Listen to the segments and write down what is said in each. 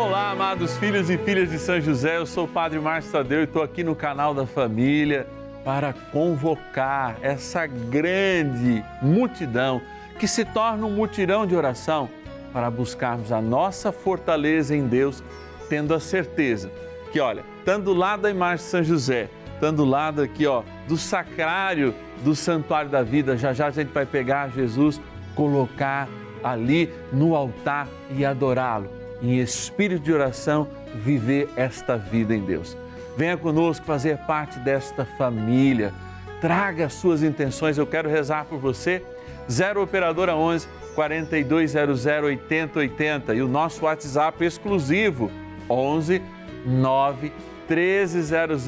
Olá, amados filhos e filhas de São José, eu sou o Padre Márcio Tadeu e estou aqui no canal da Família para convocar essa grande multidão que se torna um mutirão de oração para buscarmos a nossa fortaleza em Deus, tendo a certeza que, olha, estando do lado da imagem de São José, estando do lado aqui, ó, do sacrário do Santuário da Vida, já já a gente vai pegar Jesus, colocar ali no altar e adorá-lo em espírito de oração, viver esta vida em Deus. Venha conosco fazer parte desta família. Traga as suas intenções, eu quero rezar por você. 0 Operadora 11 4200 8080 e o nosso WhatsApp exclusivo 11 9 1300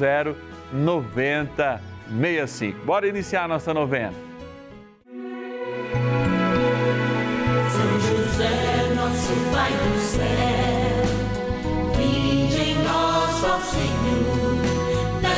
9065. Bora iniciar a nossa novena.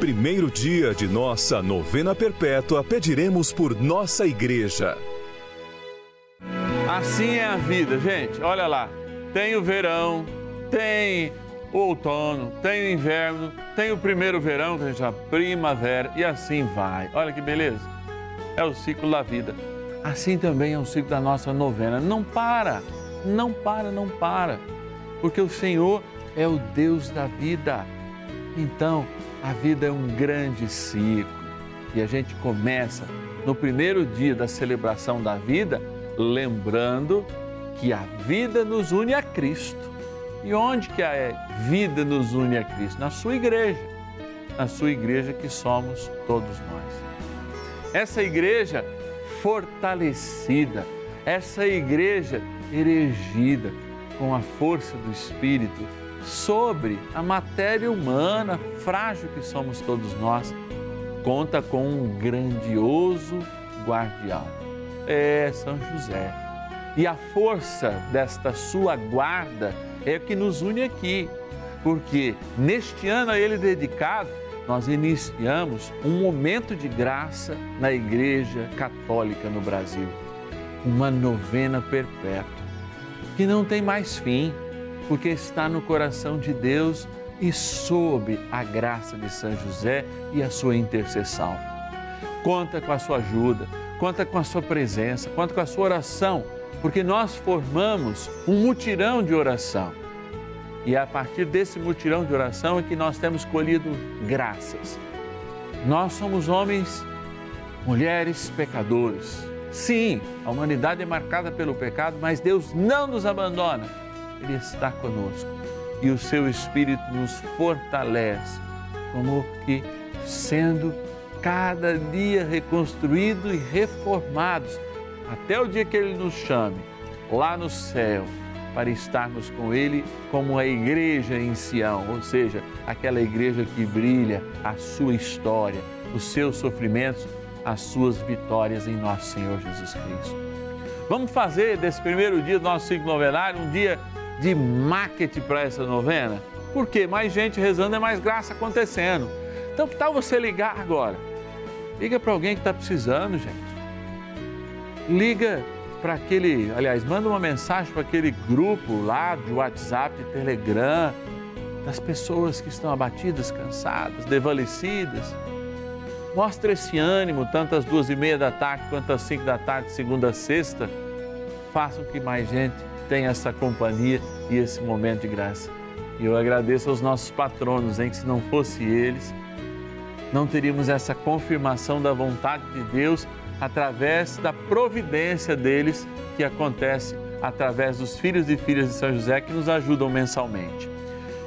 primeiro dia de nossa novena perpétua, pediremos por nossa igreja. Assim é a vida, gente. Olha lá. Tem o verão, tem o outono, tem o inverno, tem o primeiro verão, que a gente chama primavera, e assim vai. Olha que beleza. É o ciclo da vida. Assim também é o ciclo da nossa novena. Não para, não para, não para. Porque o Senhor é o Deus da vida. Então, a vida é um grande ciclo. E a gente começa no primeiro dia da celebração da vida, lembrando que a vida nos une a Cristo. E onde que a vida nos une a Cristo? Na sua igreja. Na sua igreja que somos todos nós. Essa igreja fortalecida, essa igreja erigida com a força do Espírito sobre a matéria humana frágil que somos todos nós, conta com um grandioso guardião. É São José. E a força desta sua guarda é o que nos une aqui, porque neste ano a ele dedicado, nós iniciamos um momento de graça na Igreja Católica no Brasil. Uma novena perpétua, que não tem mais fim, porque está no coração de Deus e sob a graça de São José e a sua intercessão. Conta com a sua ajuda, conta com a sua presença, conta com a sua oração, porque nós formamos um mutirão de oração. E a partir desse mutirão de oração é que nós temos colhido graças. Nós somos homens, mulheres pecadores. Sim, a humanidade é marcada pelo pecado, mas Deus não nos abandona. Ele está conosco e o seu Espírito nos fortalece, como que sendo cada dia reconstruído e reformados, até o dia que Ele nos chame lá no céu para estarmos com Ele como a igreja em Sião, ou seja, aquela igreja que brilha a sua história, os seus sofrimentos, as suas vitórias em nosso Senhor Jesus Cristo. Vamos fazer desse primeiro dia do nosso ciclo novenário um dia de marketing para essa novena? Porque mais gente rezando é mais graça acontecendo. Então, que tal você ligar agora? Liga para alguém que está precisando, gente. Liga para aquele, aliás, manda uma mensagem para aquele grupo lá de WhatsApp, de Telegram, das pessoas que estão abatidas, cansadas, desvalecidas. Mostra esse ânimo, tanto às duas e meia da tarde quanto às cinco da tarde, segunda a sexta. Façam que mais gente tenha essa companhia e esse momento de graça. E eu agradeço aos nossos patronos, em que se não fosse eles, não teríamos essa confirmação da vontade de Deus através da providência deles que acontece através dos filhos e filhas de São José que nos ajudam mensalmente.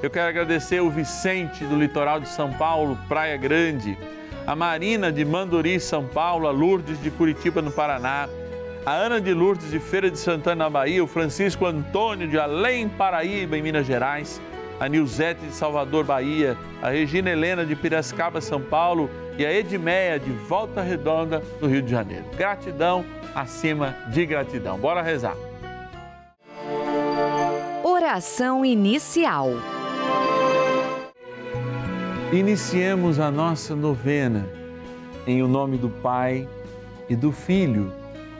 Eu quero agradecer o Vicente do litoral de São Paulo, Praia Grande, a Marina de Manduri, São Paulo, a Lourdes de Curitiba, no Paraná, a Ana de Lourdes de Feira de Santana, na Bahia, o Francisco Antônio de Além Paraíba, em Minas Gerais, a Nilzete de Salvador, Bahia, a Regina Helena de Piracicaba, São Paulo e a Edmeia de Volta Redonda, no Rio de Janeiro. Gratidão acima de gratidão. Bora rezar. Oração inicial. Iniciemos a nossa novena em o nome do Pai e do Filho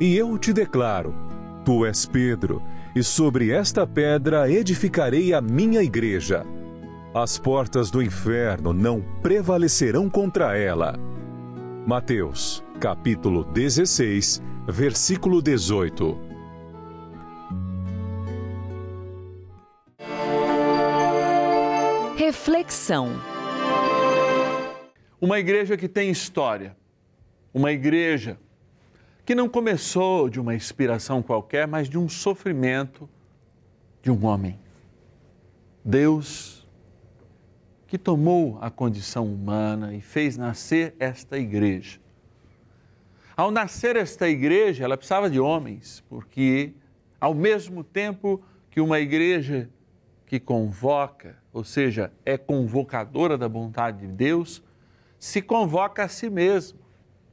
E eu te declaro: Tu és Pedro, e sobre esta pedra edificarei a minha igreja. As portas do inferno não prevalecerão contra ela. Mateus, capítulo 16, versículo 18. Reflexão. Uma igreja que tem história, uma igreja que não começou de uma inspiração qualquer, mas de um sofrimento de um homem. Deus que tomou a condição humana e fez nascer esta igreja. Ao nascer esta igreja, ela precisava de homens, porque ao mesmo tempo que uma igreja que convoca, ou seja, é convocadora da vontade de Deus, se convoca a si mesmo,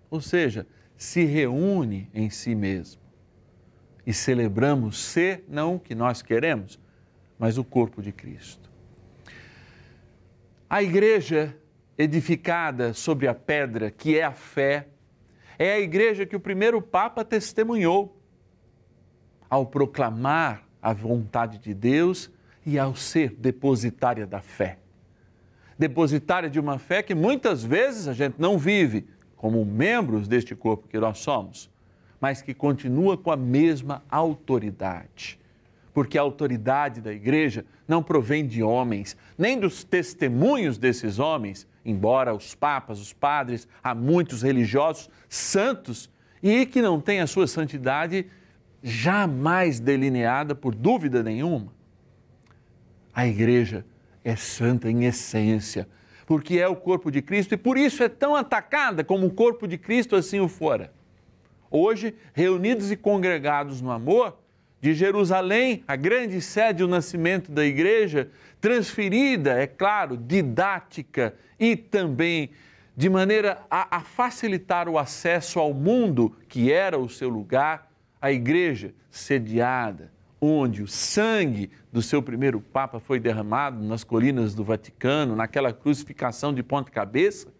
ou seja, se reúne em si mesmo. E celebramos ser não o que nós queremos, mas o corpo de Cristo. A igreja edificada sobre a pedra, que é a fé, é a igreja que o primeiro Papa testemunhou ao proclamar a vontade de Deus e ao ser depositária da fé. Depositária de uma fé que muitas vezes a gente não vive como membros deste corpo que nós somos, mas que continua com a mesma autoridade. Porque a autoridade da igreja não provém de homens, nem dos testemunhos desses homens, embora os papas, os padres, há muitos religiosos santos e que não têm a sua santidade jamais delineada por dúvida nenhuma. A igreja é santa em essência, porque é o corpo de Cristo e por isso é tão atacada como o corpo de Cristo assim o fora. Hoje, reunidos e congregados no amor, de Jerusalém, a grande sede, o nascimento da igreja, transferida, é claro, didática e também de maneira a, a, facilitar o acesso ao mundo que era o seu lugar, a igreja sediada, onde o sangue do seu primeiro Papa foi derramado nas colinas do Vaticano, naquela crucificação de ponta-cabeça,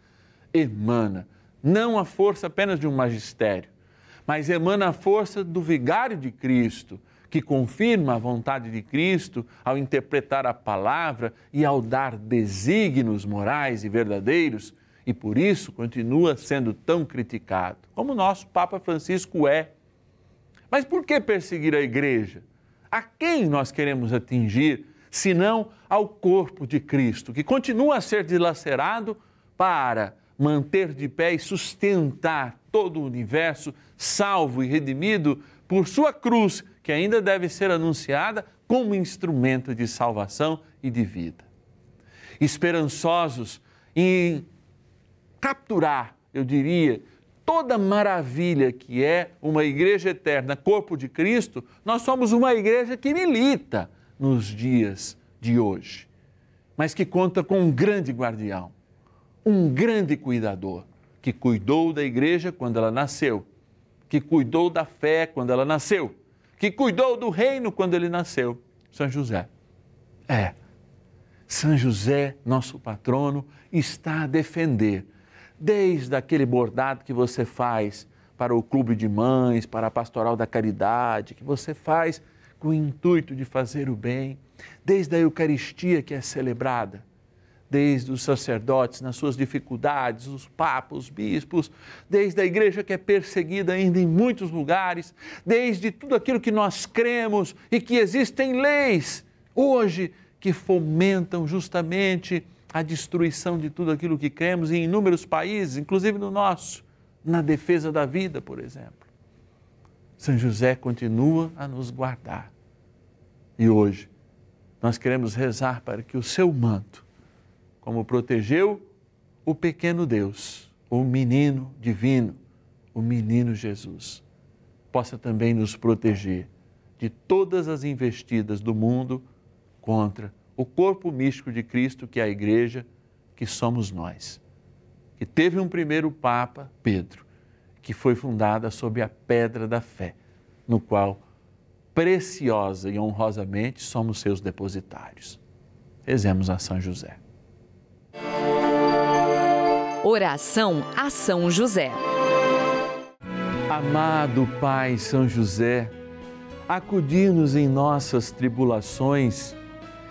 emana não a força apenas de um magistério, mas emana a força do vigário de Cristo, que confirma a vontade de Cristo ao interpretar a palavra e ao dar desígnios morais e verdadeiros, e por isso continua sendo tão criticado, como o nosso Papa Francisco é. Mas por que perseguir a igreja? A quem nós queremos atingir, senão ao corpo de Cristo, que continua a ser dilacerado para manter de pé e sustentar todo o universo salvo e redimido por sua cruz que ainda deve ser anunciada como instrumento de salvação e de vida. Esperançosos em capturar, eu diria, toda maravilha que é uma igreja eterna, corpo de Cristo, nós somos uma igreja que milita nos dias de hoje, mas que conta com um grande guardião, um grande cuidador, que cuidou da igreja quando ela nasceu, que cuidou da fé quando ela nasceu que cuidou do reino quando ele nasceu, São José. É, São José, nosso patrono, está a defender, desde aquele bordado que você faz para o clube de mães, para a pastoral da caridade, que você faz com o intuito de fazer o bem, desde a Eucaristia que é celebrada, desde os sacerdotes nas suas dificuldades, os papas, os bispos, desde a igreja que é perseguida ainda em muitos lugares, desde tudo aquilo que nós cremos e que existem leis hoje que fomentam justamente a destruição de tudo aquilo que cremos em inúmeros países, inclusive no nosso, na defesa da vida, por exemplo. São José continua a nos guardar. E hoje nós queremos rezar para que o seu manto como protegeu o pequeno Deus, o menino divino, o menino Jesus, possa também nos proteger de todas as investidas do mundo contra o corpo místico de Cristo, que é a igreja, que somos nós. Que teve um primeiro Papa, Pedro, que foi fundada sob a pedra da fé, no qual preciosa e honrosamente somos seus depositários. Rezemos a São José. Oração a São José. Amado Pai São José, acudir-nos em nossas tribulações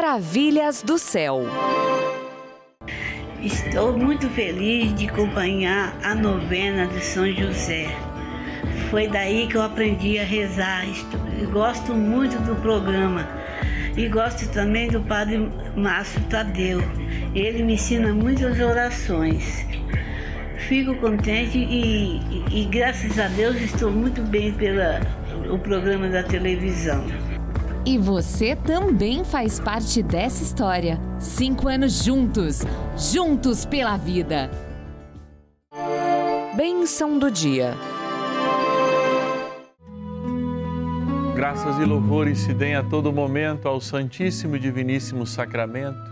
Maravilhas do céu. Estou muito feliz de acompanhar a novena de São José. Foi daí que eu aprendi a rezar. Gosto muito do programa e gosto também do Padre Márcio Tadeu. Ele me ensina muitas orações. Fico contente e, e, e graças a Deus estou muito bem pelo programa da televisão. E você também faz parte dessa história. Cinco anos juntos, juntos pela vida. Bênção do dia. Graças e louvores se deem a todo momento ao Santíssimo e Diviníssimo Sacramento.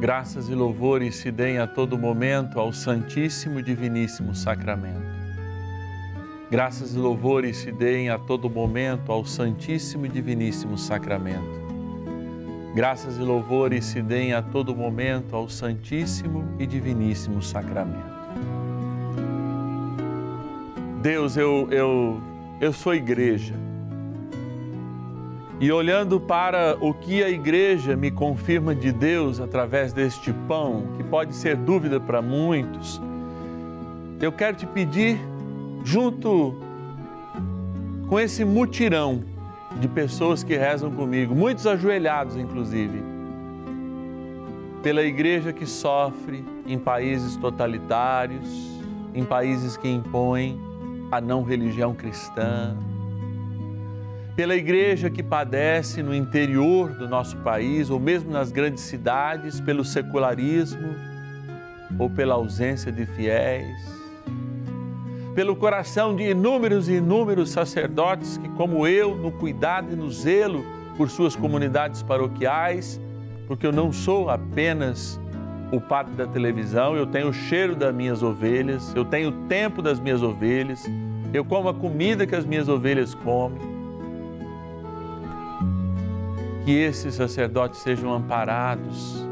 Graças e louvores se deem a todo momento ao Santíssimo e Diviníssimo Sacramento. Graças e louvores se deem a todo momento ao Santíssimo e Diviníssimo Sacramento. Graças e louvores se deem a todo momento ao Santíssimo e Diviníssimo Sacramento. Deus, eu, eu, eu sou igreja. E olhando para o que a igreja me confirma de Deus através deste pão, que pode ser dúvida para muitos, eu quero te pedir junto com esse mutirão de pessoas que rezam comigo, muitos ajoelhados inclusive, pela igreja que sofre em países totalitários, em países que impõem a não religião cristã, pela igreja que padece no interior do nosso país ou mesmo nas grandes cidades pelo secularismo ou pela ausência de fiéis pelo coração de inúmeros e inúmeros sacerdotes que, como eu, no cuidado e no zelo por suas comunidades paroquiais, porque eu não sou apenas o padre da televisão, eu tenho o cheiro das minhas ovelhas, eu tenho o tempo das minhas ovelhas, eu como a comida que as minhas ovelhas comem. Que esses sacerdotes sejam amparados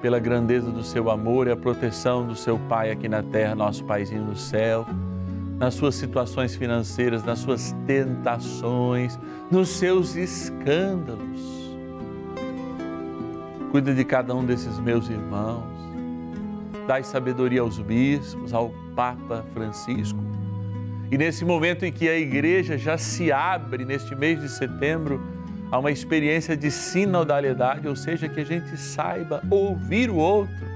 pela grandeza do seu amor e a proteção do seu Pai aqui na terra, nosso Paizinho no céu nas suas situações financeiras, nas suas tentações, nos seus escândalos. Cuida de cada um desses meus irmãos. Dai sabedoria aos bispos, ao Papa Francisco. E nesse momento em que a igreja já se abre, neste mês de setembro, a uma experiência de sinodalidade, ou seja, que a gente saiba ouvir o outro.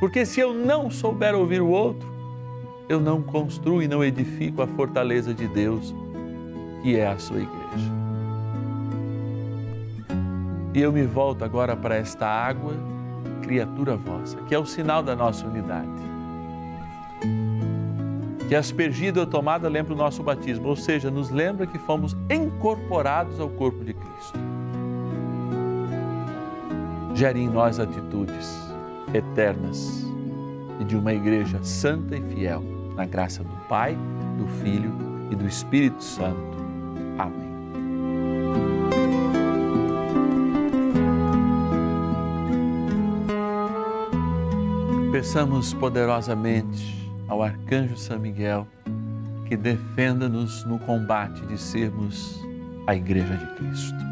Porque se eu não souber ouvir o outro, eu não construo e não edifico a fortaleza de Deus, que é a sua igreja. E eu me volto agora para esta água, criatura vossa, que é o sinal da nossa unidade. Que aspergida ou tomada lembra o nosso batismo, ou seja, nos lembra que fomos incorporados ao corpo de Cristo. Gere em nós atitudes eternas e de uma igreja santa e fiel na graça do Pai, do Filho e do Espírito Santo. Amém. Peçamos poderosamente ao arcanjo São Miguel que defenda-nos no combate de sermos a Igreja de Cristo.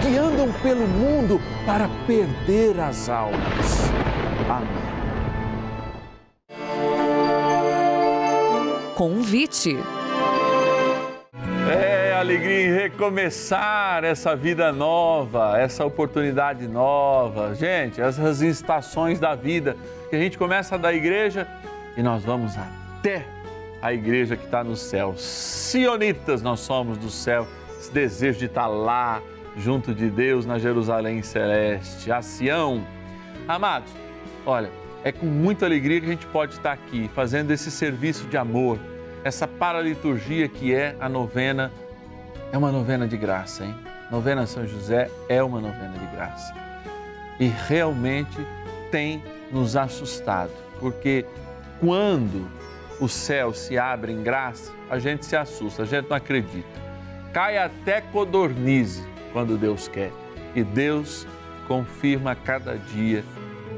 que andam pelo mundo para perder as almas. Amém. Convite. É alegria em recomeçar essa vida nova, essa oportunidade nova. Gente, essas estações da vida que a gente começa da igreja e nós vamos até a igreja que está no céu. Sionitas nós somos do céu, esse desejo de estar lá, junto de Deus na Jerusalém celeste, a Sião. Amados, olha, é com muita alegria que a gente pode estar aqui fazendo esse serviço de amor, essa paraliturgia que é a novena. É uma novena de graça, hein? Novena São José é uma novena de graça. E realmente tem nos assustado, porque quando o céu se abre em graça, a gente se assusta, a gente não acredita. Cai até codornize quando Deus quer. E Deus confirma a cada dia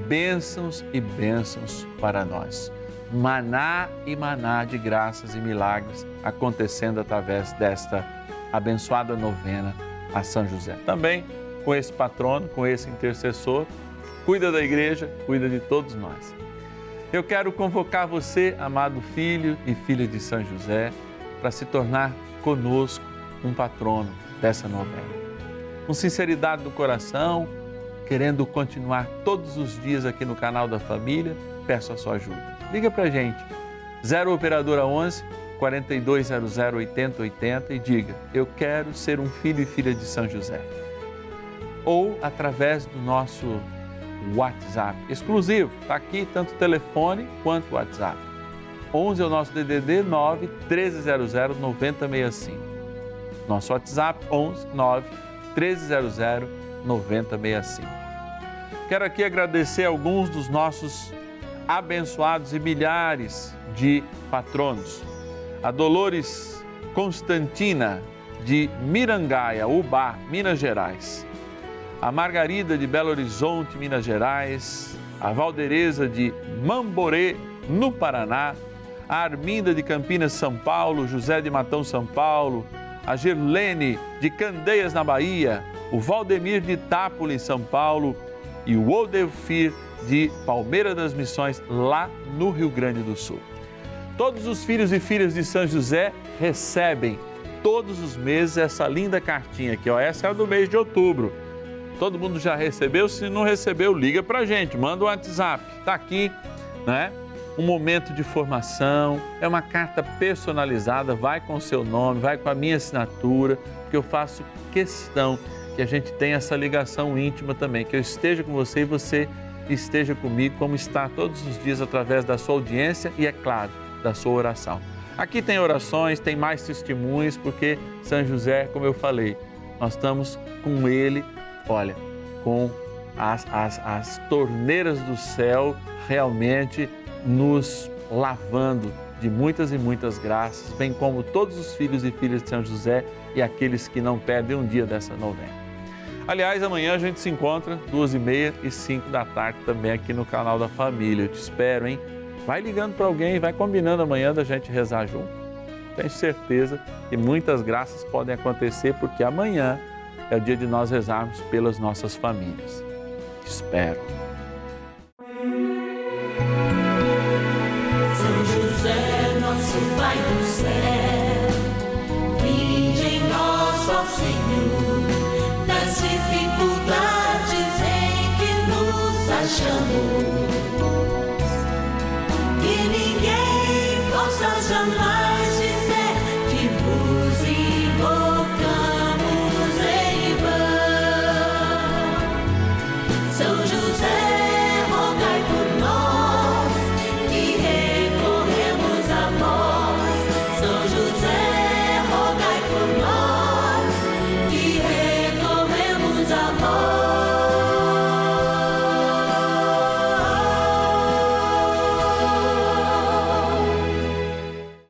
bênçãos e bênçãos para nós. Maná e maná de graças e milagres acontecendo através desta abençoada novena a São José. Também com esse patrono, com esse intercessor, cuida da igreja, cuida de todos nós. Eu quero convocar você, amado filho e filha de São José, para se tornar conosco um patrono dessa novena. Com sinceridade do coração, querendo continuar todos os dias aqui no canal da família, peço a sua ajuda. Liga para gente, 0 Operadora 11 4200 8080 e diga: Eu quero ser um filho e filha de São José. Ou através do nosso WhatsApp exclusivo. Está aqui tanto telefone quanto WhatsApp. 11 é o nosso DDD 9 1300 9065. Nosso WhatsApp 11 9 1300 9065. Quero aqui agradecer alguns dos nossos abençoados e milhares de patronos. A Dolores Constantina de Mirangaia, Ubá, Minas Gerais. A Margarida de Belo Horizonte, Minas Gerais, a Valdereza de Mamborê, no Paraná, a Arminda de Campinas, São Paulo, José de Matão, São Paulo, a Girlene de Candeias, na Bahia, o Valdemir de Itápolis, São Paulo e o Odelfir de Palmeira das Missões, lá no Rio Grande do Sul. Todos os filhos e filhas de São José recebem todos os meses essa linda cartinha aqui, ó. Essa é a do mês de outubro Todo mundo já recebeu? Se não recebeu, liga para a gente, manda um WhatsApp. Está aqui, né? Um momento de formação, é uma carta personalizada, vai com o seu nome, vai com a minha assinatura, porque eu faço questão que a gente tenha essa ligação íntima também, que eu esteja com você e você esteja comigo, como está todos os dias através da sua audiência e, é claro, da sua oração. Aqui tem orações, tem mais testemunhos, porque São José, como eu falei, nós estamos com ele olha, com as, as, as torneiras do céu realmente nos lavando de muitas e muitas graças, bem como todos os filhos e filhas de São José e aqueles que não perdem um dia dessa novena. Aliás, amanhã a gente se encontra duas e meia e cinco da tarde também aqui no canal da Família. Eu te espero, hein? Vai ligando para alguém, vai combinando amanhã da gente rezar junto. Tenho certeza que muitas graças podem acontecer porque amanhã é o dia de nós rezarmos pelas nossas famílias. Te espero.